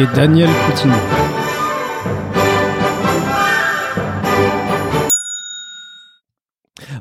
et Daniel Coutinho.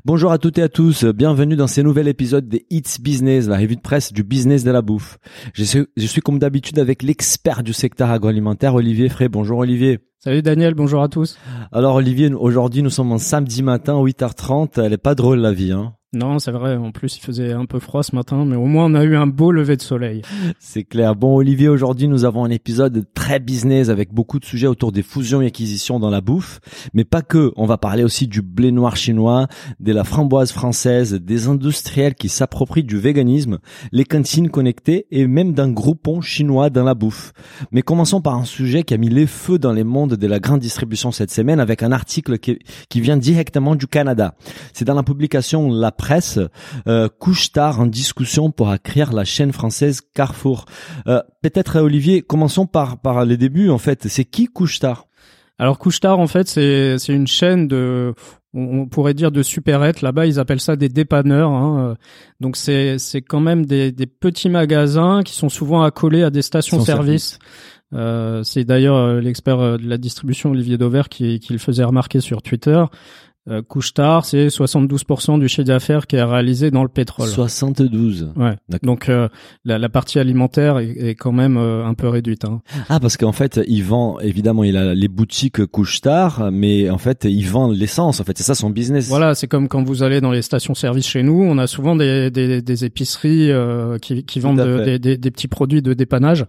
Bonjour à toutes et à tous, bienvenue dans ce nouvel épisode des It's Business, la revue de presse du business de la bouffe. Je suis, je suis comme d'habitude avec l'expert du secteur agroalimentaire, Olivier Frey. Bonjour Olivier. Salut Daniel, bonjour à tous. Alors Olivier, aujourd'hui nous sommes en samedi matin, 8h30, elle est pas drôle la vie, hein non, c'est vrai. En plus, il faisait un peu froid ce matin, mais au moins on a eu un beau lever de soleil. C'est clair. Bon, Olivier, aujourd'hui, nous avons un épisode très business avec beaucoup de sujets autour des fusions et acquisitions dans la bouffe, mais pas que. On va parler aussi du blé noir chinois, de la framboise française, des industriels qui s'approprient du véganisme, les cantines connectées et même d'un groupon chinois dans la bouffe. Mais commençons par un sujet qui a mis les feux dans les mondes de la grande distribution cette semaine avec un article qui, qui vient directement du Canada. C'est dans la publication La presse, euh, couche-tard en discussion pour acquérir la chaîne française Carrefour. Euh, Peut-être Olivier, commençons par par les débuts en fait. C'est qui couche-tard Alors couche-tard en fait c'est c'est une chaîne de on pourrait dire de supérettes. Là-bas, ils appellent ça des dépanneurs. Hein. Donc c'est c'est quand même des, des petits magasins qui sont souvent accolés à des stations-service. Euh, c'est d'ailleurs euh, l'expert euh, de la distribution Olivier Dauvert qui, qui le faisait remarquer sur Twitter. Euh, Couche-Tard, c'est 72% du chiffre d'affaires qui est réalisé dans le pétrole. 72. Ouais. Donc euh, la, la, partie alimentaire est, est quand même euh, un peu réduite. Hein. Ah parce qu'en fait il vend évidemment il a les boutiques Couche-Tard, mais en fait il vend l'essence. En fait c'est ça son business. Voilà, c'est comme quand vous allez dans les stations-service chez nous, on a souvent des, des, des épiceries euh, qui, qui vendent des, des, des petits produits de dépannage.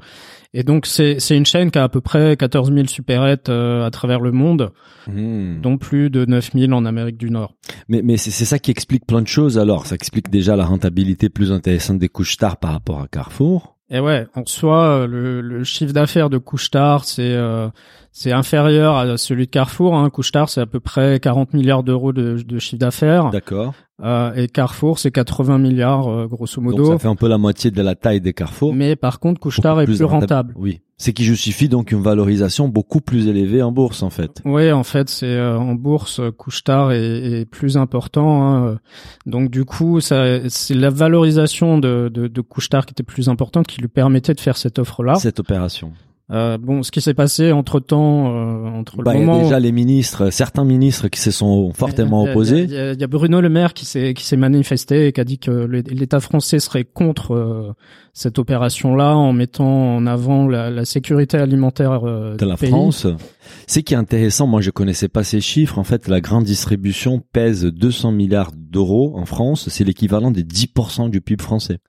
Et donc c'est c'est une chaîne qui a à peu près 14 000 supérettes à travers le monde, mmh. dont plus de 9 000 en Amérique du Nord. Mais, mais c'est ça qui explique plein de choses alors. Ça explique déjà la rentabilité plus intéressante des couches tard par rapport à Carrefour. Et ouais, en soi, le, le chiffre d'affaires de couche tard, c'est euh, c'est inférieur à celui de Carrefour. Hein. c'est à peu près 40 milliards d'euros de, de chiffre d'affaires. D'accord. Euh, et Carrefour, c'est 80 milliards euh, grosso modo. Donc ça fait un peu la moitié de la taille des Carrefour. Mais par contre, Couche-Tard est plus, rentable. Oui. C'est qui justifie donc une valorisation beaucoup plus élevée en bourse en fait. Oui, en fait, c'est euh, en bourse Couche-Tard est, est, plus important. Hein. Donc du coup, c'est la valorisation de, de, de Couche-Tard qui était plus importante qui lui permettait de faire cette offre-là. Cette opération. Euh, bon, ce qui s'est passé entre temps, euh, entre bah, le moment il y a déjà les ministres, certains ministres qui se sont fortement opposés. Il y, a, il y, a Bruno Le Maire qui s'est qui s'est manifesté et qui a dit que l'État français serait contre euh, cette opération-là en mettant en avant la, la sécurité alimentaire euh, de la pays. France. C'est qui est intéressant, moi je connaissais pas ces chiffres. En fait, la grande distribution pèse 200 milliards d'euros en France. C'est l'équivalent des 10% du PIB français.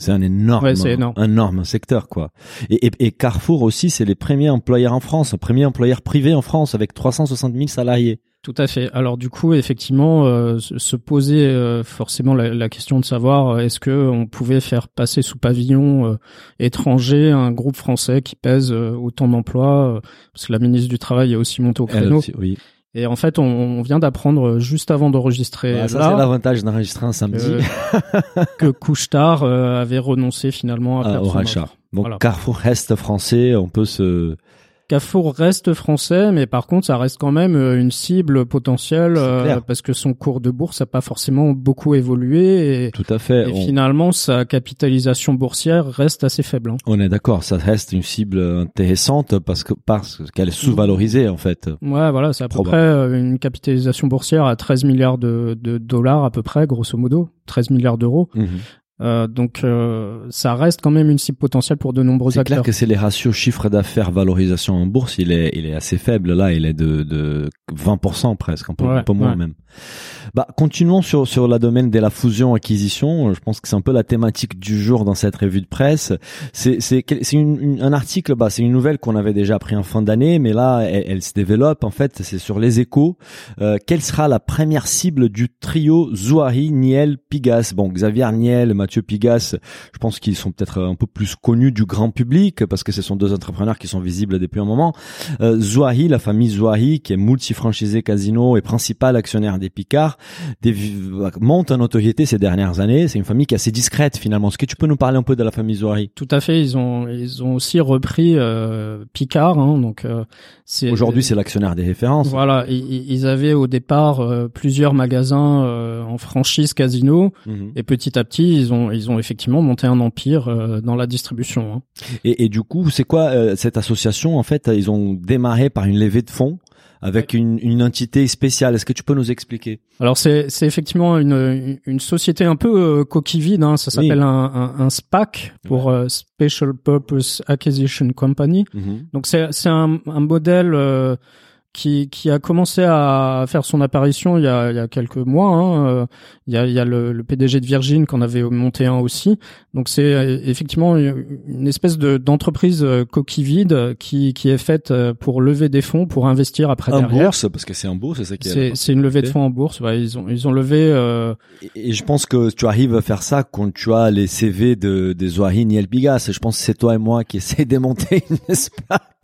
C'est un énorme, ouais, énorme. un énorme secteur, quoi. Et, et, et Carrefour aussi, c'est les premiers employeurs en France, premier employeur privé en France avec 360 000 salariés. Tout à fait. Alors du coup, effectivement, euh, se poser euh, forcément la, la, question de savoir euh, est-ce que on pouvait faire passer sous pavillon étranger un groupe français qui pèse autant d'emplois, parce que la ministre du Travail est aussi montée au créneau. Aussi, oui. Et en fait, on, on vient d'apprendre juste avant d'enregistrer. Ça, c'est l'avantage d'enregistrer un samedi. Que, que Couchetard euh, avait renoncé finalement à ah, son rachat. offre. Donc Voilà. Carrefour reste français, on peut se. Carrefour reste français, mais par contre, ça reste quand même euh, une cible potentielle euh, parce que son cours de bourse n'a pas forcément beaucoup évolué et, Tout à fait. et on, finalement, sa capitalisation boursière reste assez faible. hein. on est d'accord, ça reste une cible intéressante parce que parce qu'elle est sous-valorisée en fait. Ouais, voilà, c'est à peu près euh, une capitalisation boursière à 13 milliards de, de dollars à peu près, grosso modo, 13 milliards d'euros. Mhm. Euh, donc, euh, ça reste quand même une cible potentielle pour de nombreux C'est clair acteurs. que c'est les ratios chiffre d'affaires valorisation en bourse, il est il est assez faible là, il est de de 20% presque, un peu, Ouais, un peu moins ouais. même. Bah continuons sur sur la domaine de la fusion acquisition. Je pense que c'est un peu la thématique du jour dans cette revue de presse. C'est c'est c'est un article, bah c'est une nouvelle qu'on avait déjà appris en fin d'année, mais là elle, elle se développe en fait. C'est sur les échos. Euh, quelle sera la première cible du trio Zouari, Niel, Pigas Bon, Xavier Niel, Mathieu Pigas, je pense qu'ils sont peut-être un peu plus connus du grand public parce que ce sont deux entrepreneurs qui sont visibles depuis un moment. Euh, Zouahi, la famille Zouahi, qui est multi-franchisé casino et principal actionnaire des Picards, des, monte en notoriété ces dernières années. C'est une famille qui est assez discrète finalement. Est-ce que tu peux nous parler un peu de la famille Zouahi? Tout à fait. Ils ont ils ont aussi repris euh, Picard. Hein, donc euh, c'est aujourd'hui c'est l'actionnaire des références. Voilà. Ils, ils avaient au départ euh, plusieurs magasins en franchise casino mhm. et petit à petit ils ont ils ont effectivement monté un empire euh, dans la distribution. Hein. Et, et, du coup c'est quoi cette association en fait Ils ont démarré par une levée de fonds avec une, une entité spéciale. Est-ce que tu peux nous expliquer? Alors c'est c'est effectivement une une société un peu euh, coquille vide. Hein. Ça s'appelle un, un, un, SPAC pour euh, Special Purpose Acquisition Company. Mhm. Donc c'est c'est un, un modèle euh, qui, qui a commencé à faire son apparition il y a, il y a quelques mois. Hein. Euh, il y a, il y a le, le PDG de Virgin qu'on avait monté un aussi. Donc c'est euh, effectivement une espèce de d'entreprise euh, coquille vide qui, qui est faite pour lever des fonds pour investir après en derrière. bourse parce que c'est en bourse, c'est ça qui est. C'est une levée de fonds en bourse. Ouais, ils ont ils ont levé. Euh... Et, je pense que tu arrives à faire ça quand tu as les CV de des Zoahine et Elbigas. Je pense que c'est toi et moi qui essaie de monter une SPAC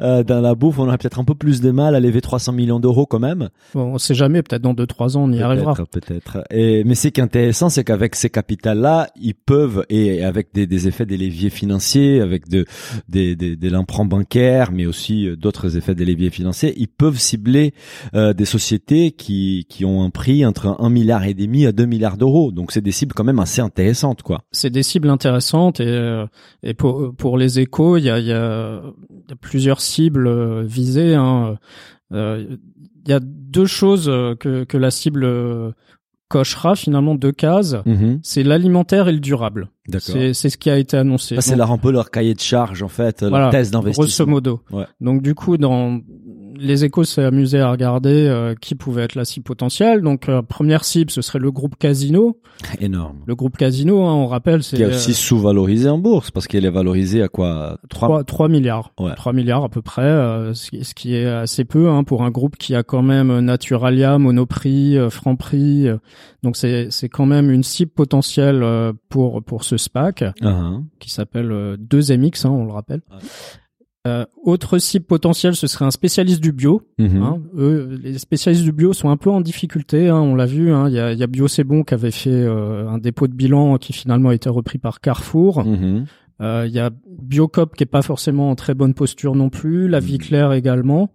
euh, dans la bouffe. On aurait peut-être un peu plus de mal à lever 300 millions d'euros quand même. Bon, on sait jamais, peut-être dans 2-3 ans on y arrivera. Peut-être. Et mais ce qui est intéressant, c'est qu'avec ces capitales-là, ils peuvent et avec des, des, effets des leviers financiers, avec de, des, des, des l'emprunt bancaire, mais aussi euh, d'autres effets des leviers financiers, ils peuvent cibler euh, des sociétés qui qui ont un prix entre 1 milliard et demi à 2 milliards d'euros. Donc c'est des cibles quand même assez intéressantes, quoi. C'est des cibles intéressantes et euh, et pour pour les échos, il y a il y a plusieurs cibles euh, visées. Hein. Euh, il y a deux choses euh, que, que la cible cochera finalement deux cases. Mhm. C'est l'alimentaire et le durable. C'est ce qui a été annoncé. c'est leur un peu leur cahier de charge en fait, leur thèse d'investissement. Grosso modo. Ouais. Donc du coup dans les échos s'est amusé à regarder euh, qui pouvait être la cible potentielle. Donc euh, première cible, ce serait le groupe Casino. Énorme. Le groupe Casino, hein, on rappelle, c'est qui est aussi euh, sous-valorisé en bourse parce qu'il est valorisé à quoi 3... 3, milliards. Ouais. 3 milliards à peu près, ce qui est assez peu hein, pour un groupe qui a quand même Naturalia, Monoprix, Franprix. donc c'est c'est quand même une cible potentielle pour pour ce SPAC uh-huh. qui s'appelle 2MX, hein, on le rappelle. Euh, autre cible potentielle, ce serait un spécialiste du bio. Mhm. Hein. Eux, les spécialistes du bio sont un peu en difficulté. Hein, on l'a vu. Hein. Il y, a, y a Bio C'est Bon qui avait fait euh, un dépôt de bilan qui finalement a été repris par Carrefour. Mhm. Euh, il y a Biocop qui est pas forcément en très bonne posture non plus. La Vie mhm. Claire également.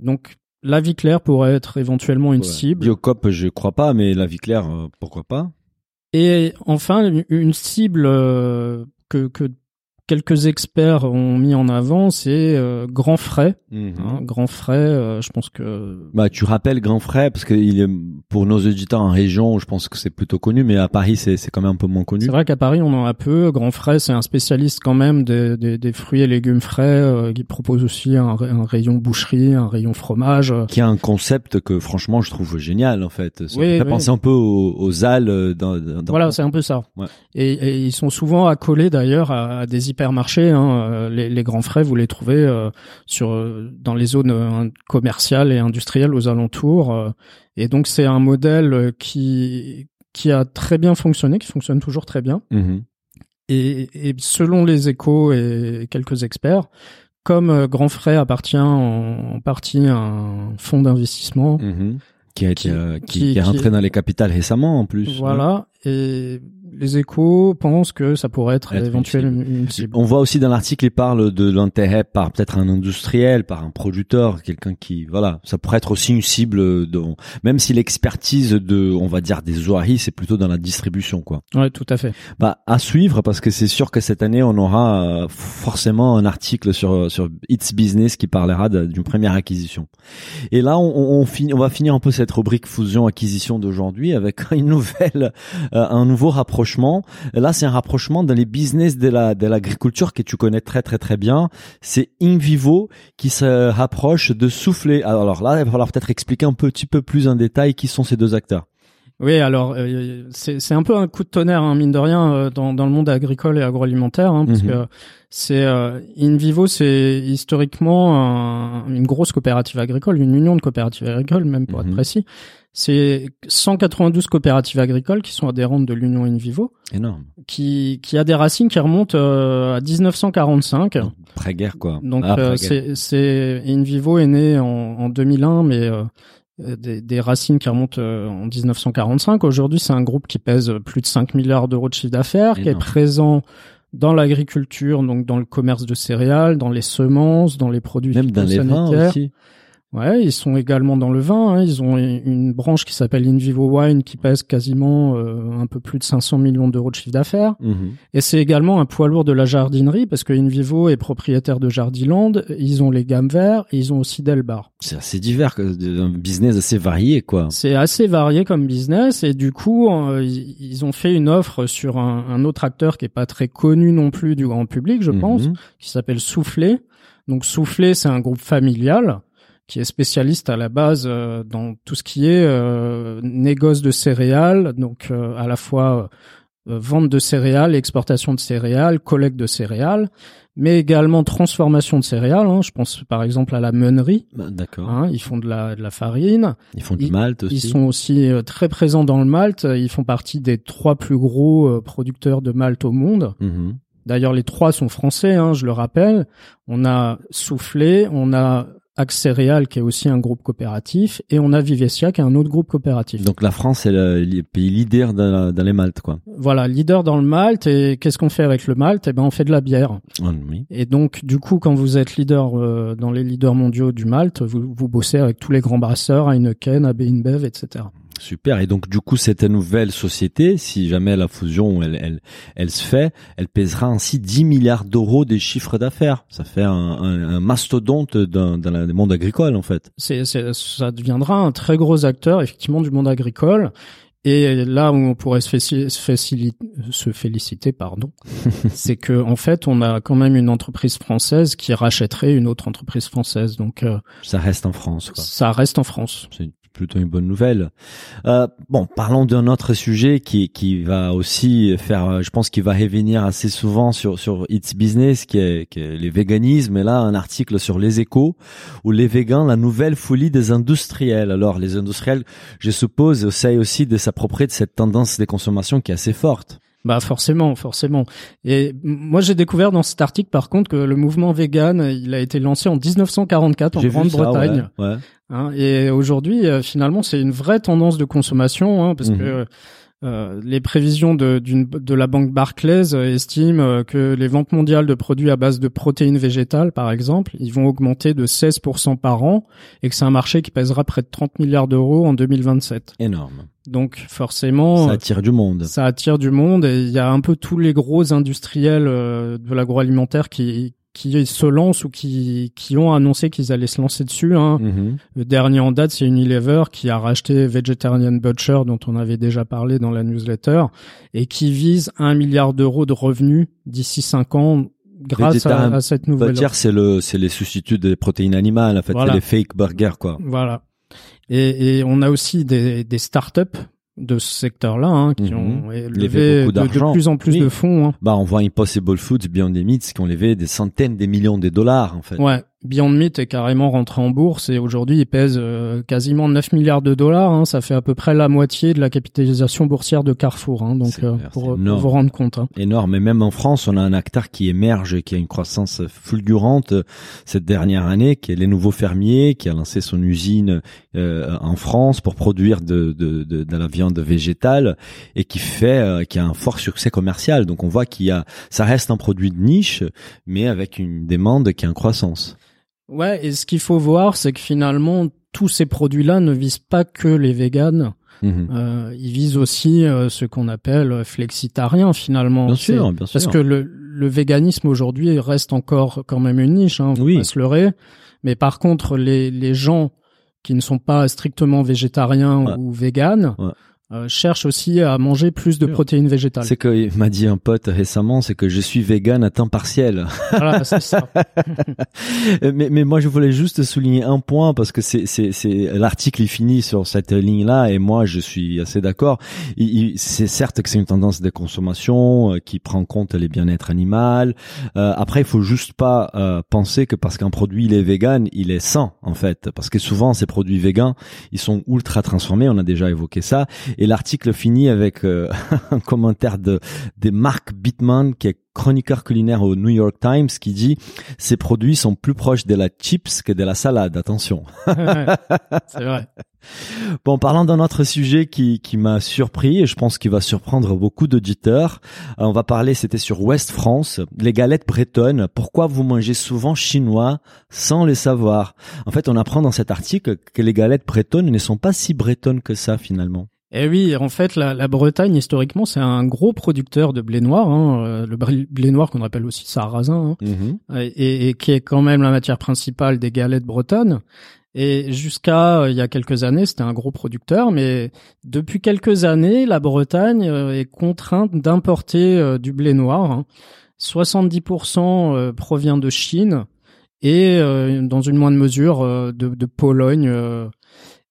Donc la Vie Claire pourrait être éventuellement une cible. Biocop, je crois pas, mais la Vie Claire, pourquoi pas? Et enfin, une cible que, que quelques experts ont mis en avant, c'est euh, Grand Frais. Mhm. Hein, Grand Frais, euh, je pense que. Bah, tu rappelles Grand Frais parce que il est pour nos auditeurs en région, je pense que c'est plutôt connu, mais à Paris, c'est c'est quand même un peu moins connu. C'est vrai qu'à Paris, on en a peu. Grand Frais, c'est un spécialiste quand même des, des, des fruits et légumes frais, euh, qui propose aussi un, un, rayon boucherie, un rayon fromage. Qui a un concept que franchement, je trouve génial en fait. Ça oui, fait penser un peu aux, aux Halles. Dans, dans... Voilà, c'est un peu ça. Ouais. Et, et, ils sont souvent accolés d'ailleurs à, à des hypermarchés. Hein. Euh, les, les, grands frais, vous les trouvez euh, sur dans les zones euh, commerciales et industrielles aux alentours. et donc c'est un modèle qui qui a très bien fonctionné, qui fonctionne toujours très bien. Mm-hmm. Et, et, selon les échos et quelques experts, comme Grand Frais appartient en, partie à un fonds d'investissement. Mm-hmm. Qui, qui, qui, qui, est rentré dans les capitales récemment en plus. Voilà, et les échos pensent que ça pourrait être, éventuellement une cible. On voit aussi dans l'article, il parle de l'intérêt par peut-être un industriel, par un producteur, quelqu'un qui, voilà, ça pourrait être aussi une cible de, même si l'expertise de, on va dire, des oaris, c'est plutôt dans la distribution, quoi. Ouais, tout à fait. Bah, à suivre, parce que c'est sûr que cette année, on aura euh, forcément un article sur, sur It's Business qui parlera d'une première acquisition. Et là, on, on, finit, on va finir un peu cette rubrique fusion-acquisition d'aujourd'hui avec une nouvelle, euh, un nouveau rapprochement Là, c'est un rapprochement dans les business de la de l'agriculture que tu connais très très très bien. C'est Invivo qui se rapproche de Souffler. Alors là, il va falloir peut-être expliquer un petit peu plus en détail qui sont ces deux acteurs. Oui, alors euh, c'est un peu un coup de tonnerre, hein, mine de rien, euh, dans, dans le monde agricole et agroalimentaire, hein, parce mhm. que c'est euh, Invivo, c'est historiquement une grosse coopérative agricole, une union de coopératives agricoles, même pour être mhm. précis. C'est 192 coopératives agricoles qui sont adhérentes de l'Union InVivo, Énorme. qui, qui a des racines qui remontent euh, à 1945. Pré-guerre, quoi. Donc Ah, euh, c'est c'est InVivo est né en, en 2001, mais euh, des, des racines qui remontent euh, en 1945. Aujourd'hui, c'est un groupe qui pèse plus de 5 milliards d'euros de chiffre d'affaires, qui est présent dans l'agriculture, donc dans le commerce de céréales, dans les semences, dans les produits Même dans les vins aussi. Ouais, ils sont également dans le vin. hein. Ils ont une branche qui s'appelle InVivo Wine qui pèse quasiment euh, un peu plus de 500 millions d'euros de chiffre d'affaires. Mhm. Et c'est également un poids lourd de la jardinerie parce que InVivo est propriétaire de Jardiland. Ils ont les gammes verts et ils ont aussi Delbar. C'est assez divers, un business assez varié, quoi. C'est assez varié comme business et du coup, euh, ils ont fait une offre sur un, un autre acteur qui est pas très connu non plus du grand public, je pense, Mhm. qui s'appelle Soufflé. Donc Soufflé, c'est un groupe familial qui est spécialiste à la base euh, dans tout ce qui est euh, négoce de céréales, donc euh, à la fois euh, vente de céréales, exportation de céréales, collecte de céréales, mais également transformation de céréales. hein. Je pense par exemple à la meunerie. Bah, D'accord. hein. Ils font de la, de la farine. Ils font du malt aussi. Ils sont aussi euh, très présents dans le malt. Ils font partie des trois plus gros euh, producteurs de malt au monde. Mhm. D'ailleurs, les trois sont français, hein, je le rappelle. On a Soufflé, on a Axe Céréales, qui est aussi un groupe coopératif, et on a Vivesia, qui est un autre groupe coopératif. Donc la France est le, le pays leader dans les maltes, quoi. Voilà, leader dans le malt. Et qu'est-ce qu'on fait avec le malt? Eh ben, on fait de la bière. Ah, oui. Et donc, du coup, quand vous êtes leader euh, dans les leaders mondiaux du malt, vous, vous bossez avec tous les grands brasseurs, Heineken, AB InBev, etc. Super. Et donc du coup, cette nouvelle société, si jamais la fusion elle, elle, elle se fait, elle pèsera ainsi 10 milliards d'euros des chiffres d'affaires. Ça fait un, un, un mastodonte dans, dans le monde agricole, en fait. c'est, c'est- ça deviendra un très gros acteur effectivement du monde agricole. Et là où on pourrait se, féliciter, pardon, c'est que en fait, on a quand même une entreprise française qui rachèterait une autre entreprise française. Donc, euh, Ça reste en France, quoi. ça reste en France. C'est plutôt une bonne nouvelle. Euh, bon, parlons d'un autre sujet qui qui va aussi faire, euh, je pense qu'il va revenir assez souvent sur sur It's Business, qui est, qui est les véganismes. Et là, un article sur les échos où les végans, la nouvelle folie des industriels. Alors, les industriels, je suppose, essayent aussi de s'approprier de cette tendance des consommations qui est assez forte. Bah forcément, forcément. Et moi j'ai découvert dans cet article par contre que le mouvement vegan, il a été lancé en 1944 en Grande-Bretagne. ouais, ouais. Hein, et aujourd'hui, euh, finalement, c'est une vraie tendance de consommation, hein, parce Mhm. que euh, les prévisions de, de la banque Barclays euh, estiment euh, que les ventes mondiales de produits à base de protéines végétales, par exemple, ils vont augmenter de 16% par an, et que c'est un marché qui pèsera près de 30 milliards d'euros en 2027. Énorme. Donc forcément, Ça attire du monde. ça attire du monde et il y a un peu tous les gros industriels de l'agroalimentaire qui qui se lancent ou qui qui ont annoncé qu'ils allaient se lancer dessus. Hein. Mhm. Le dernier en date, c'est Unilever qui a racheté Vegetarian Butcher, dont on avait déjà parlé dans la newsletter, et qui vise un milliard d'euros de revenus d'ici cinq ans grâce à, cette nouvelle. dire c'est le c'est les substituts des protéines animales en fait, Voilà. c'est les fake burgers quoi. Voilà. Et, et on a aussi des, des startups de ce secteur-là hein, qui Mhm. ont Levé beaucoup de, de plus en plus Oui. de fonds. Hein. Bah on voit Impossible Foods, Beyond the Meats qui ont levé des centaines des millions de dollars en fait. Ouais, Beyond Meat est carrément rentré en bourse et aujourd'hui il pèse euh, quasiment 9 milliards de dollars. hein. ça fait à peu près la moitié de la capitalisation boursière de Carrefour. Hein, donc euh, clair, pour, vous rendre compte. Hein. Énorme. Et même en France, on a un acteur qui émerge, et qui a une croissance fulgurante euh, cette dernière année, qui est les nouveaux fermiers, qui a lancé son usine euh, en France pour produire de, de, de, de la viande végétale et qui fait, euh, qui a un fort succès commercial. Donc on voit qu'il y a, ça reste un produit de niche, mais avec une demande qui est en croissance. Ouais, et ce qu'il faut voir, c'est que finalement tous ces produits-là ne visent pas que les véganes. Mhm. Euh, ils visent aussi euh, ce qu'on appelle flexitariens finalement. Bien sûr, bien sûr. Parce que le, le véganisme aujourd'hui reste encore quand même une niche, hein, faut Oui. pas se leurrer. Mais par contre, les, les gens qui ne sont pas strictement végétariens Ouais. ou véganes Ouais. Euh, cherchent aussi à manger plus de protéines végétales. C'est que m'a dit un pote récemment, c'est que je suis vegan à temps partiel. Voilà, c'est ça. mais, mais moi je voulais juste souligner un point parce que c'est c'est c'est l'article il finit sur cette ligne là et moi je suis assez d'accord. C'est certes que c'est une tendance de consommation euh, qui prend en compte les bien-être animal. Euh, après il faut juste pas euh, penser que parce qu'un produit il est vegan il est sain en fait parce que souvent ces produits végans ils sont ultra transformés. On a déjà évoqué ça et l'article finit avec euh, un commentaire de, de Mark Bittman, qui est chroniqueur culinaire au New York Times, qui dit ces produits sont plus proches de la chips que de la salade. Attention. c'est vrai. Bon, parlant d'un autre sujet qui, qui m'a surpris et je pense qu'il va surprendre beaucoup d'auditeurs, euh, on va parler, c'était sur Ouest France, les galettes bretonnes. Pourquoi vous mangez souvent chinois sans le savoir? En fait, on apprend dans cet article que les galettes bretonnes ne sont pas si bretonnes que ça finalement. Eh oui, en fait, la, la Bretagne, historiquement, c'est un gros producteur de blé noir, hein, euh, le blé noir qu'on appelle aussi sarrasin, hein, Mhm. et, et qui est quand même la matière principale des galettes bretonnes. Et jusqu'à euh, il y a quelques années, c'était un gros producteur, mais depuis quelques années, la Bretagne euh, est contrainte d'importer euh, du blé noir. hein. 70% euh, provient de Chine et euh, dans une moindre mesure euh, de, de Pologne.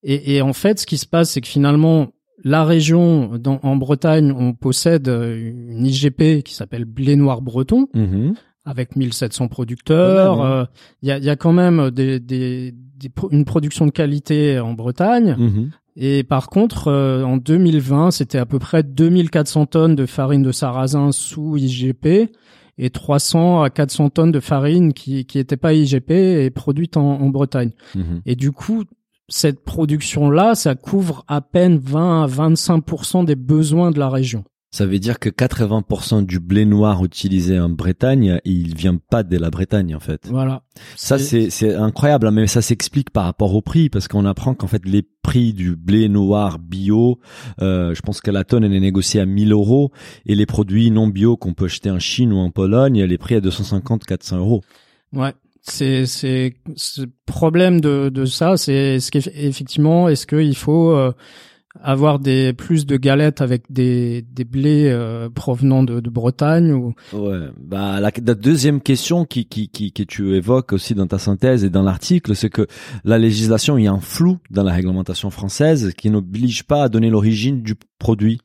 Et, et en fait, ce qui se passe, c'est que finalement, la région dans, en Bretagne, on possède euh, une IGP qui s'appelle Blé Noir Breton, Mhm. avec 1700 producteurs. Hein. Euh, Il y, a, il y a quand même des, des, des pro- une production de qualité en Bretagne. Mhm. Et par contre, euh, en 2020, c'était à peu près 2400 tonnes de farine de sarrasin sous IGP et 300 à 400 tonnes de farine qui qui n'était pas IGP et produite en, en Bretagne. Mhm. Et du coup, cette production-là, ça couvre à peine 20 à 25% des besoins de la région. Ça veut dire que 80% du blé noir utilisé en Bretagne, il vient pas de la Bretagne en fait. Voilà. Ça c'est incroyable, hein, mais ça s'explique par rapport au prix parce qu'on apprend qu'en fait les prix du blé noir bio, euh, je pense que la tonne elle est négociée à 1000 euros et les produits non bio qu'on peut acheter en Chine ou en Pologne, les prix à 250-400 euros. Ouais. C'est c'est ce problème de de ça, c'est est-ce qu'effectivement est-ce qu'il faut euh, avoir des plus de galettes avec des des blés euh, provenant de, de Bretagne ou? Ouais, bah la, la deuxième question qui, qui, qui que tu évoques aussi dans ta synthèse et dans l'article, c'est que la législation, il y a un flou dans la réglementation française qui n'oblige pas à donner l'origine du produit.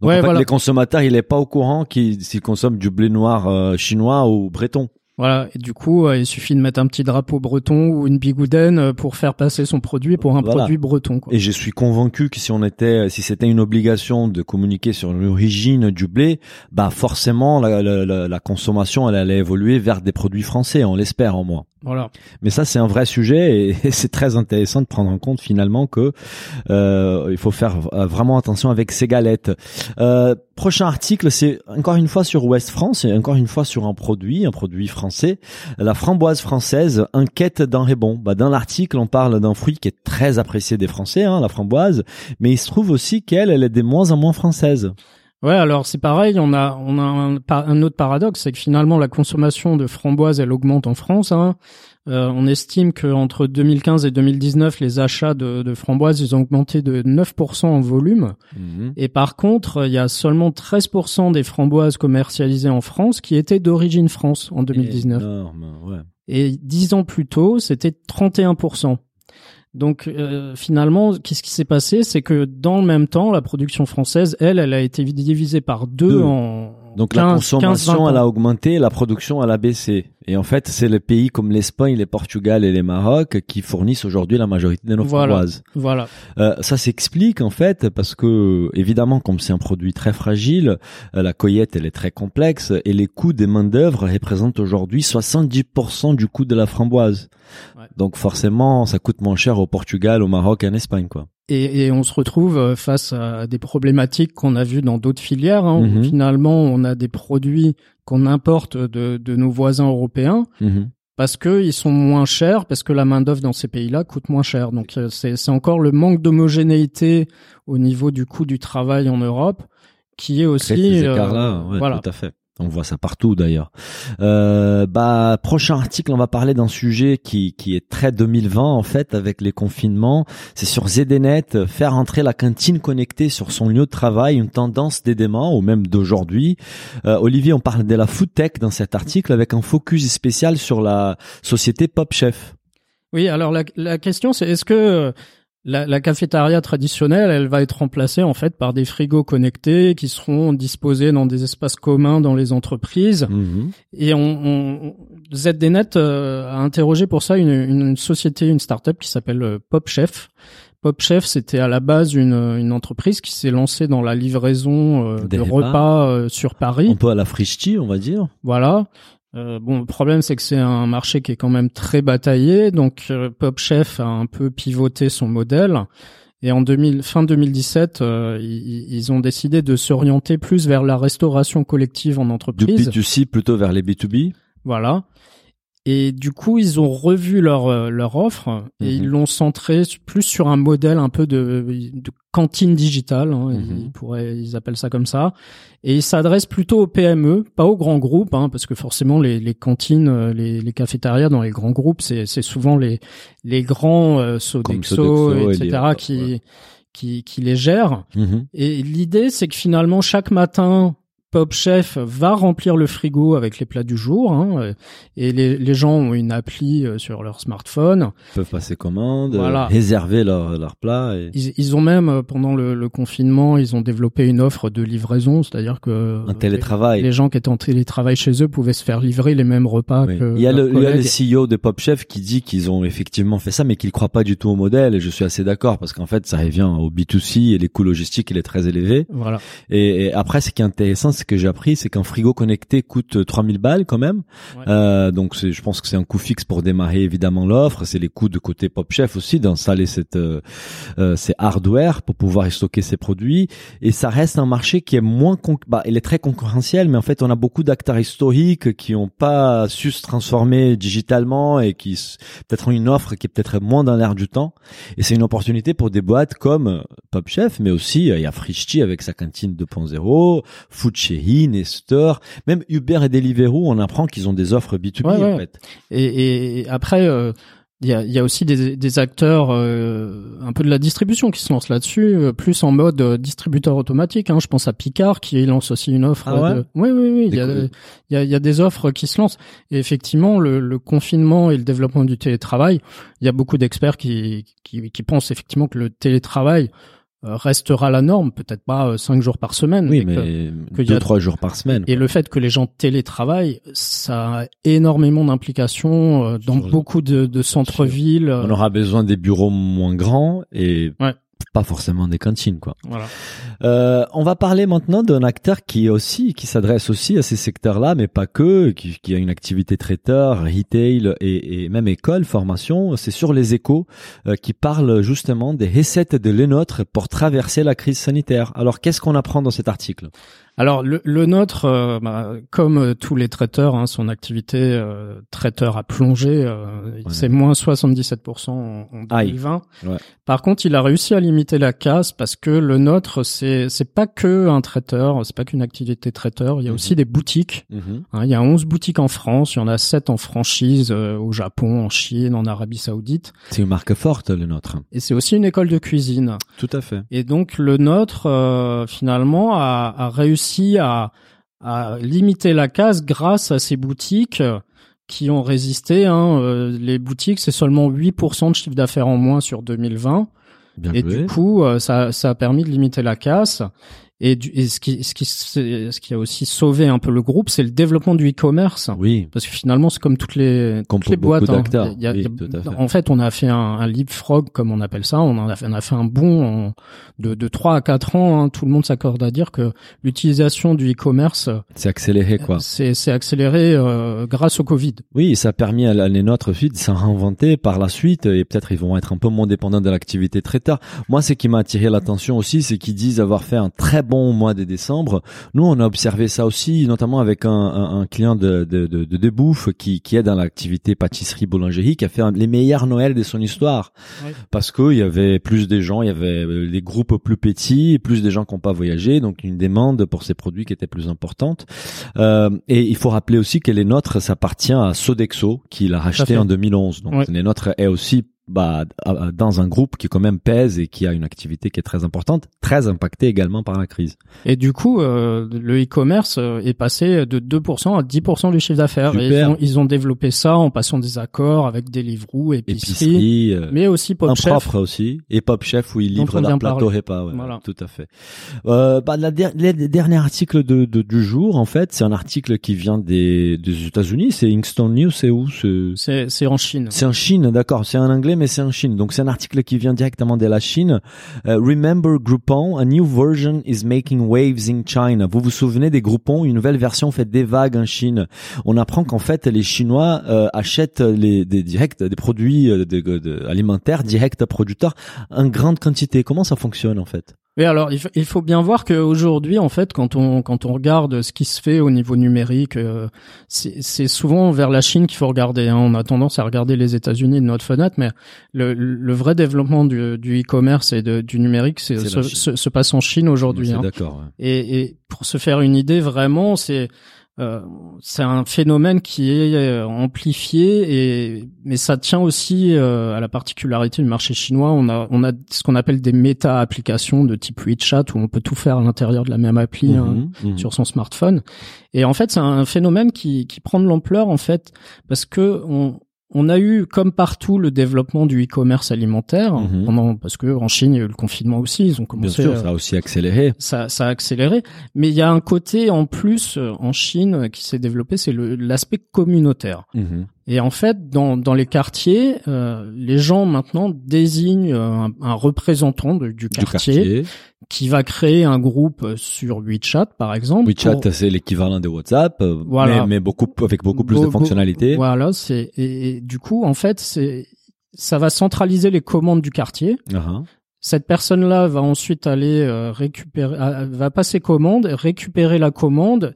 Donc Ouais, en fait, voilà. les consommateurs, il est pas au courant qu'ils s'ils consomment du blé noir euh, chinois ou breton. Voilà, et du coup, euh, il suffit de mettre un petit drapeau breton ou une bigoudaine euh, pour faire passer son produit pour un Voilà. produit breton quoi. Et je suis convaincu que si on était, si c'était une obligation de communiquer sur l'origine du blé, bah forcément la, la, la- la consommation elle allait évoluer vers des produits français, on l'espère en moins. Voilà. Mais ça, c'est un vrai sujet et, et c'est très intéressant de prendre en compte finalement que euh, il faut faire euh, vraiment attention avec ces galettes. Euh, prochain article, c'est encore une fois sur Ouest France et encore une fois sur un produit, un produit français. La framboise française inquiète d'un rebond. Bah, dans l'article, on parle d'un fruit qui est très apprécié des Français, hein, la framboise, mais il se trouve aussi qu'elle, elle est de moins en moins française. Ouais, alors c'est pareil, on a on a un, un autre paradoxe, c'est que finalement la consommation de framboises elle augmente en France. Hein. Euh, on estime que entre 2015 et 2019, les achats de, de framboises ils ont augmenté de 9% en volume. Et par contre, il y a seulement 13% des framboises commercialisées en France qui étaient d'origine France en 2019. Énorme, ouais. Et dix ans plus tôt, c'était 31%. Donc euh, finalement, qu'est-ce qui s'est passé? C'est que dans le même temps, la production française, elle, elle a été divisée par deux, Deux. en Donc 15, la consommation, 15, 20 elle a augmenté, la production, elle a baissé. Et en fait, c'est les pays comme l'Espagne, les Portugal et les Maroc qui fournissent aujourd'hui la majorité de nos framboises. Voilà. Euh, ça s'explique en fait parce que évidemment, comme c'est un produit très fragile, euh, la cueillette elle est très complexe et les coûts des main d'œuvre représentent aujourd'hui 70% du coût de la framboise. Ouais. Donc forcément, ça coûte moins cher au Portugal, au Maroc et en Espagne quoi. Et, et on se retrouve euh, face à des problématiques qu'on a vues dans d'autres filières. Hein, où Mhm. Finalement, on a des produits qu'on importe de, de nos voisins européens Mhm. parce que ils sont moins chers, parce que la main d'œuvre dans ces pays-là coûte moins cher. Donc euh, c'est encore le manque d'homogénéité au niveau du coût du travail en Europe qui est aussi euh, ouais, voilà. tout à fait. On voit ça partout d'ailleurs. Euh, bah prochain article, on va parler d'un sujet qui qui est très 2020 en fait avec les confinements. C'est sur ZDNet, faire entrer la cantine connectée sur son lieu de travail, une tendance d'édément ou même d'aujourd'hui. Euh, Olivier, on parle de la food tech dans cet article avec un focus spécial sur la société Pop Chef. Oui, alors la, la question c'est est-ce que la, la, cafétéria traditionnelle, elle va être remplacée en fait par des frigos connectés qui seront disposés dans des espaces communs dans les entreprises. Mhm. Et on, on ZDNet euh, a interrogé pour ça une, une société, une start-up qui s'appelle euh, PopChef. PopChef, c'était à la base une, une entreprise qui s'est lancée dans la livraison euh, Des de repas. repas euh, sur Paris. Un peu à la frichti, on va dire. Voilà. Euh, bon, le problème c'est que c'est un marché qui est quand même très bataillé, donc euh, PopChef a un peu pivoté son modèle. Et en 2000, fin 2017, euh, ils, ils ont décidé de s'orienter plus vers la restauration collective en Du entreprise. B2C plutôt vers les B2B. Voilà. Et du coup, ils ont revu leur euh, leur offre et Mhm. ils l'ont centré plus sur un modèle un peu de, de cantine digitale. hein, Mhm. Ils pourraient, ils appellent ça comme ça. Et ils s'adressent plutôt aux PME, pas aux grands groupes, hein, parce que forcément les, les cantines, euh, les, les cafétérias dans les grands groupes, c'est souvent les les grands euh, Sodexo, Sodexo et etc. les- qui ouais. qui qui les gèrent. Mhm. Et l'idée, c'est que finalement, chaque matin, Pop Chef va remplir le frigo avec les plats du jour. hein, et les, les gens ont une appli euh, sur leur smartphone. Ils peuvent passer commande, Voilà. euh, réserver leur leur plat. Et... Ils, ils ont même, euh, pendant le, le confinement, ils ont développé une offre de livraison, c'est-à-dire que Un télétravail. Les, les gens qui étaient en télétravail chez eux pouvaient se faire livrer les mêmes repas Oui. que Il y a leurs le, il y a le. CEO de Pop Chef qui dit qu'ils ont effectivement fait ça, mais qu'ils croient pas du tout au modèle. Et je suis assez d'accord parce qu'en fait, ça revient au B2C et les coûts logistiques, il est très élevé. Voilà. Et, et après, ce qui est intéressant, c'est que j'ai appris, c'est qu'un frigo connecté coûte 3000 balles quand même. Ouais. Euh, donc, je pense que c'est un coût fixe pour démarrer évidemment l'offre. C'est les coûts de côté Pop Chef aussi d'installer cette, euh, euh, ces hardware pour pouvoir y stocker ses produits. Et ça reste un marché qui est moins, bah, il est très concurrentiel, mais en fait, on a beaucoup d'acteurs historiques qui ont pas su se transformer digitalement et qui peut-être ont une offre qui est peut-être moins dans l'air du temps. Et c'est une opportunité pour des boîtes comme euh, Pop Chef, mais aussi euh, il y a Frischti avec sa cantine 2.0, Food Chéri, Nestor, même Uber et Deliveroo, on apprend qu'ils ont des offres B2B Ouais, ouais. en fait. Et, et après, euh, il y, a, il y a aussi des, des acteurs euh, un peu de la distribution qui se lancent là-dessus, euh, plus en mode distributeur automatique. Hein. Je pense à Picard qui lance aussi une offre. Ah ouais? de... Oui, oui, oui. Il y, a, Des- il y, a, il y a des offres qui se lancent. Et effectivement, le, le confinement et le développement du télétravail, il y a beaucoup d'experts qui, qui, qui pensent effectivement que le télétravail restera la norme, peut-être pas euh, cinq jours par semaine. Oui, mais que- y deux, a- trois jours par semaine. et le fait que les gens télétravaillent, ça a énormément d'implications euh, dans Sur- beaucoup de, de centres-villes. euh, On aura besoin des bureaux moins grands et Ouais. Pas forcément des cantines, quoi. Voilà. Euh, on va parler maintenant d'un acteur qui est aussi, qui s'adresse aussi à ces secteurs-là, mais pas que, qui, qui a une activité traiteur, retail et, et même école, formation. C'est sur les échos euh, qui parle justement des recettes de l'Enôtre pour traverser la crise sanitaire. Alors, qu'est-ce qu'on apprend dans cet article? Alors le, le nôtre, euh, bah, comme euh, tous les traiteurs, hein, son activité euh, traiteur a plongé. euh, C'est moins 77% en, en Aïe. 2020. Ouais. Par contre, il a réussi à limiter la casse parce que le nôtre, c'est c'est pas que un traiteur, c'est pas qu'une activité traiteur. Il y a Mhm. aussi des boutiques. Hein, il y a 11 boutiques en France, il y en a 7 en franchise euh, au Japon, en Chine, en Arabie Saoudite. C'est une marque forte, le nôtre. Et c'est aussi une école de cuisine. Tout à fait. Et donc le nôtre, euh, finalement, a, a réussi à, à limiter la casse grâce à ces boutiques qui ont résisté. Hein. Euh, les boutiques, c'est seulement 8% de chiffre d'affaires en moins sur 2020. Bien Et joué. du coup, euh, ça, ça a permis de limiter la casse. Et, du, et ce, qui, ce, qui, ce qui a aussi sauvé un peu le groupe, c'est le développement du e-commerce. oui. Parce que finalement, c'est comme toutes les, Comme toutes les boîtes. hein. Il y a- Oui, il y a- tout à fait. En fait, on a fait un, un leapfrog, comme on appelle ça. On, en a, fait, on a fait un bond en- de, de 3 à 4 ans. hein. Tout le monde s'accorde à dire que l'utilisation du e-commerce, C'est accéléré, quoi. c'est c'est accéléré euh, grâce au Covid. Oui, ça a permis à l'année notre suite de s'en réinventer par la suite et peut-être ils vont être un peu moins dépendants de l'activité traiteur. Moi, ce qui m'a attiré l'attention aussi, c'est qu'ils disent avoir fait un très bon mois de décembre. Nous, on a observé ça aussi, notamment avec un, un, un client de, de, de, de Debouffe qui, qui est dans l'activité pâtisserie boulangerie, qui a fait un- les meilleurs Noëls de son histoire. Ouais. Parce qu'il y avait plus des gens, il y avait euh, des groupes plus petits, plus des gens qui n'ont pas voyagé, donc une demande pour ces produits qui était plus importante. Euh, et il faut rappeler aussi que les nôtres, ça appartient à Sodexo, qui l'a racheté en 2011. Donc Ouais. les nôtres est aussi bah, dans un groupe qui quand même pèse et qui a une activité qui est très importante, très impactée également par la crise. Et du coup, euh, le e-commerce euh, est passé de 2% à 10% du chiffre d'affaires. Ils ont, ils ont développé ça en passant des accords avec Deliveroo, épicerie, Épicerie, euh, mais aussi Pop un Chef. propre aussi et Pop Chef où ils livrent leur plateau repas ouais, Voilà. tout à fait euh, bah, la der- le dernier article de, de- du jour en fait c'est un article qui vient des, des États-Unis c'est Inkstone News c'est où ce C'est c'est en Chine. c'est en Chine, d'accord. C'est en anglais, mais c'est en Chine. Donc c'est un article qui vient directement de la Chine. Euh, Remember Groupon, a new version is making waves in China. Vous vous souvenez des Groupon Une nouvelle version fait des vagues en Chine. On apprend qu'en fait les Chinois euh, achètent des directs des produits euh, alimentaires directs à producteurs en grande quantité. Comment ça fonctionne en fait? Oui, alors il faut, bien voir qu'aujourd'hui, en fait, quand on quand on regarde ce qui se fait au niveau numérique, euh, c'est souvent vers la Chine qu'il faut regarder. hein. On a tendance à regarder les États-Unis de notre fenêtre, mais le, le vrai développement du, du e-commerce et de, du numérique se, se, se passe en Chine aujourd'hui. Hein. D'accord. ouais. Et, et pour se faire une idée, vraiment, c'est euh, c'est un phénomène qui est euh, amplifié et mais ça tient aussi euh, à la particularité du marché chinois. On a on a ce qu'on appelle des méta applications de type WeChat où on peut tout faire à l'intérieur de la même appli hein, Mhm, mhm. sur son smartphone. Et en fait, c'est un phénomène qui qui prend de l'ampleur en fait parce que on on a eu, comme partout, le développement du e-commerce alimentaire, Mhm. pendant, parce que en Chine, il y a eu le confinement aussi, ils ont Bien commencé sûr, euh, ça a aussi accéléré. ça, ça a accéléré. Mais il y a un côté en plus euh, en Chine qui s'est développé, c'est l'aspect communautaire. Mhm. Et en fait, dans, dans les quartiers, euh, les gens maintenant désignent euh, un, un représentant de- du, Du quartier qui va créer un groupe sur WeChat, par exemple. WeChat, pour- c'est l'équivalent de WhatsApp, euh, Voilà. mais, mais beaucoup avec beaucoup plus de fonctionnalités. Voilà, c'est et, et du coup, en fait, c'est ça va centraliser les commandes du quartier. Ah, Cette personne-là va ensuite aller euh, récupérer, va passer commande, récupérer la commande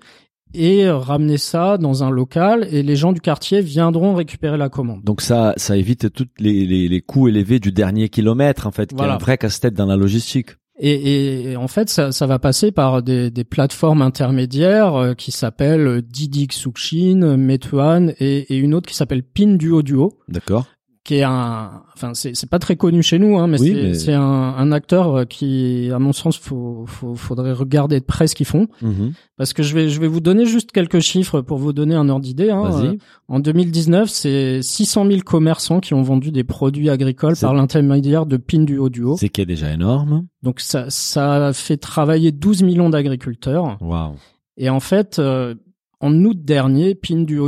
et ramener ça dans un local et les gens du quartier viendront récupérer la commande. Donc ça, ça évite tous les, les, les coûts élevés du dernier kilomètre, en fait, qui est un vrai casse-tête dans la logistique. Et, et- et en fait, ça, ça va passer par des, des plateformes intermédiaires euh, qui s'appellent Didi Xuxin, Meituan et, et une autre qui s'appelle Pinduoduo, Duo, D'accord. Qui est un, enfin c'est pas très connu chez nous, hein, mais Oui, c'est mais- un, un acteur euh, qui, à mon sens, faut, faut faudrait regarder de près ce qu'ils font. Mhm. Parce que je vais, je vais vous donner juste quelques chiffres pour vous donner un ordre d'idée. Hein. Vas-y. Euh, En 2019, c'est 600 000 commerçants qui ont vendu des produits agricoles par l'intermédiaire de Pinduoduo. Duo. C'est qui est déjà énorme. Donc ça, ça fait travailler 12 millions d'agriculteurs. Waouh. Et en fait, euh, en août dernier,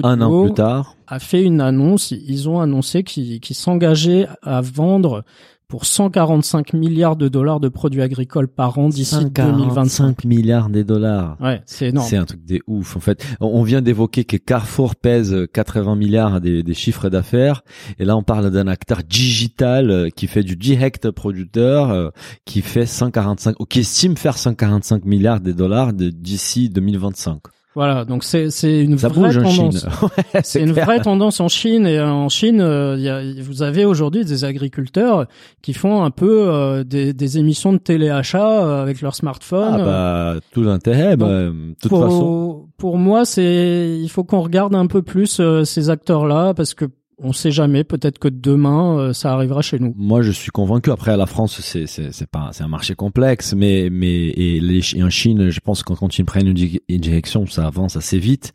Un an plus tard. a fait une annonce. Ils ont annoncé qu'ils s'engageaient à vendre pour 145 milliards de dollars de produits agricoles par an d'ici 2025. 5 milliards de dollars. Ouais, c'est énorme. C'est un truc des ouf en fait. On vient d'évoquer que Carrefour pèse 80 milliards des, des chiffres d'affaires et là on parle d'un acteur digital euh, qui fait du direct producteur euh, qui fait 145 ou qui estime faire 145 milliards de dollars d'ici 2025. Voilà, donc c'est c'est une Ça vraie tendance. Ouais, C'est une vraie tendance en Chine et en Chine, euh, il y a, vous avez aujourd'hui des agriculteurs qui font un peu euh, des, des émissions de téléachat euh, avec leur smartphone. Ah bah tout l'intérêt. Bah, de toute pour, façon. pour moi, c'est il faut qu'on regarde un peu plus euh, ces acteurs-là parce que on sait jamais. Peut-être que demain, euh, ça arrivera chez nous. Moi, je suis convaincu. Après, la France, c'est c'est pas c'est un marché complexe, mais mais et, en Chine, je pense que quand ils prennent une, une direction, ça avance assez vite.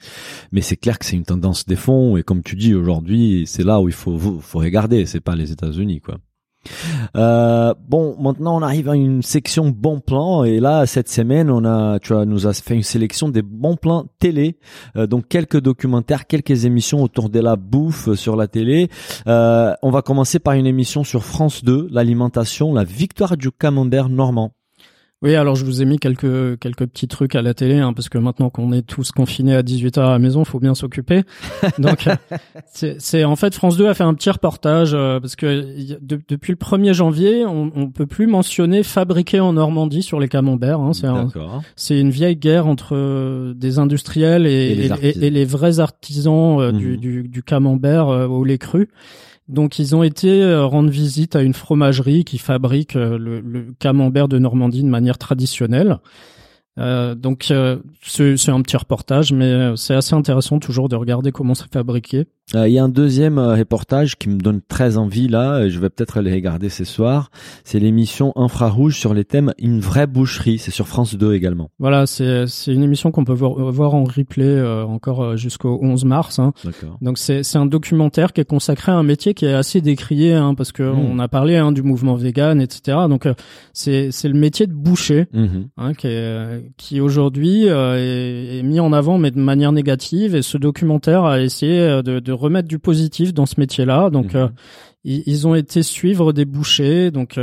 Mais c'est clair que c'est une tendance des fonds et comme tu dis aujourd'hui, c'est là où il faut faut regarder. C'est pas les États-Unis, quoi. Euh, bon, maintenant on arrive à une section bons plans et là cette semaine on a, tu as nous as fait une sélection des bons plans télé, Euh, donc quelques documentaires, quelques émissions autour de la bouffe sur la télé. Euh, on va commencer par une émission sur France 2, l'alimentation, la victoire du camembert normand. Oui, alors je vous ai mis quelques quelques petits trucs à la télé, hein, parce que maintenant qu'on est tous confinés à 18 h à la maison, faut bien s'occuper. Donc c'est c'est- en fait France 2 a fait un petit reportage euh, parce que de- depuis le 1er janvier, on, on peut plus mentionner fabriqué en Normandie sur les camemberts. Hein, c'est un- c'est une vieille guerre entre euh, des industriels et, Et les et- les vrais artisans euh, du, Mhm. du, du camembert euh, au lait cru. Donc ils ont été euh, rendre visite à une fromagerie qui fabrique euh, le, le camembert de Normandie de manière traditionnelle. Euh, donc euh, c'est un petit reportage, mais euh, c'est assez intéressant toujours de regarder comment c'est fabriqué. Euh, Il y a un deuxième reportage qui me donne très envie là, et je vais peut-être aller regarder ce soir. C'est l'émission Infrarouge sur les thèmes Une vraie boucherie. C'est sur France 2 également. Voilà, c'est une émission qu'on peut voir, voir en replay encore jusqu'au 11 mars. Hein. Donc c'est un documentaire qui est consacré à un métier qui est assez décrié hein, parce que Mm. on a parlé hein, du mouvement vegan etc. Donc c'est c'est le métier de boucher Mhm. hein, qui est, qui aujourd'hui euh, est, est mis en avant mais de manière négative et ce documentaire a essayé euh, de, de remettre du positif dans ce métier-là. Donc Mhm. euh, ils, ils ont été suivre des bouchers donc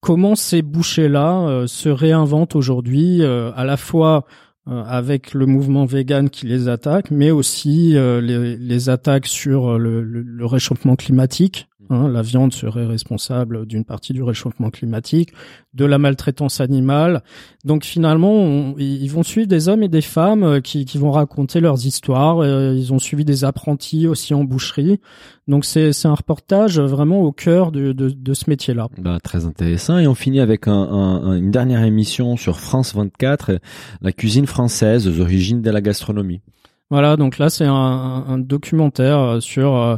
comment ces bouchers-là se réinventent aujourd'hui à la fois avec le mouvement vegan qui les attaque, mais aussi euh, les, les attaques sur le, le- le réchauffement climatique? Hein. la viande serait responsable d'une partie du réchauffement climatique, de la maltraitance animale. Donc finalement, on- ils vont suivre des hommes et des femmes euh, qui, qui vont raconter leurs histoires. Euh, Ils ont suivi des apprentis aussi en boucherie. Donc c'est un reportage vraiment au cœur de, de, de ce métier-là. Bah, très intéressant. Et on finit avec un, un- un- une dernière émission sur France 24, euh, la cuisine française aux origines de la gastronomie. Voilà, donc là c'est un, documentaire sur euh,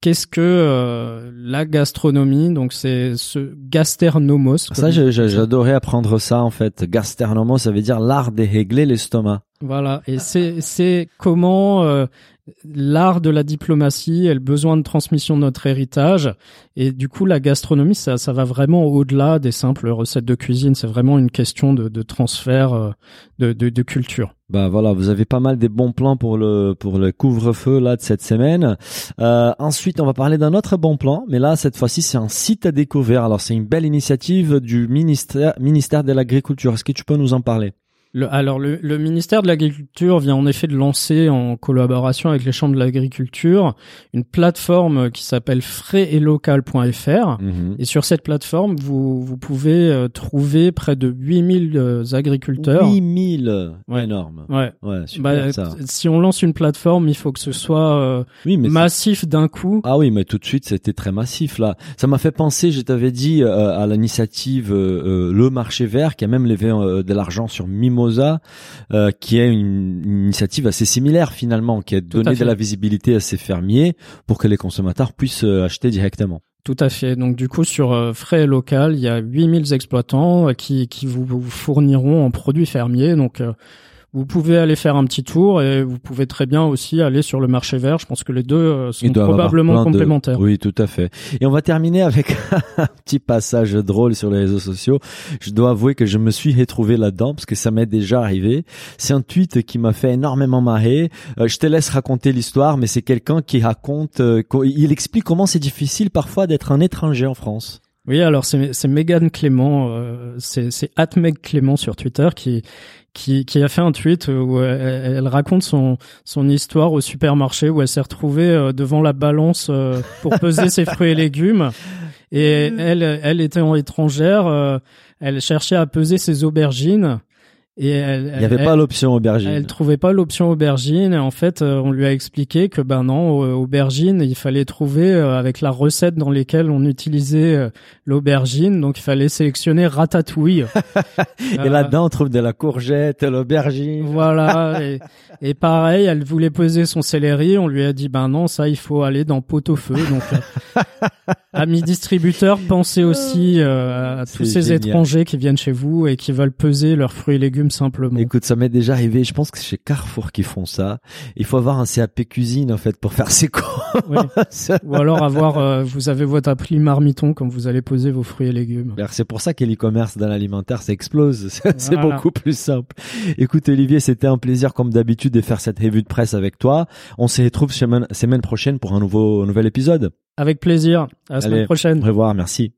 qu'est-ce que euh, la gastronomie. Donc c'est ce gasternomos. Ça, j'adorais apprendre ça en fait. Gastronomos, ça veut dire l'art de régler l'estomac. Voilà, et c'est comment euh, l'art de la diplomatie et le besoin de transmission de notre héritage. Et du coup, la gastronomie, ça, ça va vraiment au-delà des simples recettes de cuisine. C'est vraiment une question de, de transfert euh, de, de, de culture. Bah voilà, vous avez pas mal des bons plans pour le pour le couvre-feu là de cette semaine. Euh, ensuite, on va parler d'un autre bon plan, mais là cette fois-ci c'est un site à découvrir. Alors c'est une belle initiative du ministère ministère de l'agriculture. Est-ce que tu peux nous en parler? Le, alors, le, le ministère de l'Agriculture vient en effet de lancer, en collaboration avec les chambres de l'agriculture, une plateforme qui s'appelle fraisetlocal.fr. Mhm. Et sur cette plateforme, vous, vous pouvez euh, trouver près de 8000 euh, agriculteurs. 8000 Ouais. énorme. Ouais. Ouais, super Bah, ça. si on lance une plateforme, il faut que ce soit euh, Oui, mais c'est- massif d'un coup. Ah oui, mais tout de suite, c'était très massif là. Ça m'a fait penser, je t'avais dit, euh, à l'initiative euh, Le Marché Vert, qui a même levé euh, de l'argent sur Mimosa, euh, qui est une, une initiative assez similaire finalement, qui a donné de la visibilité à ces fermiers pour que les consommateurs puissent euh, acheter directement. Tout à fait. Donc du coup, sur euh, Frais Local, il y a 8000 exploitants euh, qui, qui vous, vous fourniront en produits fermiers. Donc vous pouvez aller faire un petit tour et vous pouvez très bien aussi aller sur le marché vert. Je pense que les deux euh, sont probablement de- complémentaires. Oui, tout à fait. Et on va terminer avec un petit passage drôle sur les réseaux sociaux. Je dois avouer que je me suis retrouvé là-dedans parce que ça m'est déjà arrivé. C'est un tweet qui m'a fait énormément marrer. Euh, je te laisse raconter l'histoire, mais c'est quelqu'un qui raconte, euh, il explique comment c'est difficile parfois d'être un étranger en France. Oui, alors c'est c'est Megan Clément, euh, c'est c'est Clément sur Twitter qui qui qui a fait un tweet où elle, elle raconte son son histoire au supermarché où elle s'est retrouvée euh, devant la balance euh, pour peser ses fruits et légumes. Et elle elle était en étrangère, euh, elle cherchait à peser ses aubergines et elle Il n'y avait elle- pas l'option aubergine. elle trouvait pas l'option aubergine et en fait euh, on lui a expliqué que ben non euh, aubergine il fallait trouver euh, avec la recette dans lesquelles on utilisait l'aubergine donc il fallait sélectionner ratatouille. Et Euh, là-dedans, on trouve de la courgette, l'aubergine. Voilà et, et pareil elle voulait peser son céleri on lui a dit ben non ça il faut aller dans pot au feu donc amis distributeurs pensez aussi euh, à tous ces génial. étrangers qui viennent chez vous et qui veulent peser leurs fruits et légumes simplement. Écoute, ça m'est déjà arrivé. Je pense que c'est chez Carrefour qui font ça. Il faut avoir un CAP cuisine en fait pour faire ses courses. Oui. Ou alors avoir, euh, vous avez votre appli marmiton quand vous allez poser vos fruits et légumes. Alors, C'est pour ça que l'e-commerce dans l'alimentaire, ça explose. C'est Voilà. beaucoup plus simple. Écoute, Olivier, c'était un plaisir, comme d'habitude, de faire cette revue de presse avec toi. On se retrouve semaine, semaine prochaine pour un nouveau, un nouvel épisode. Avec plaisir. À la semaine prochaine. Au revoir. Merci.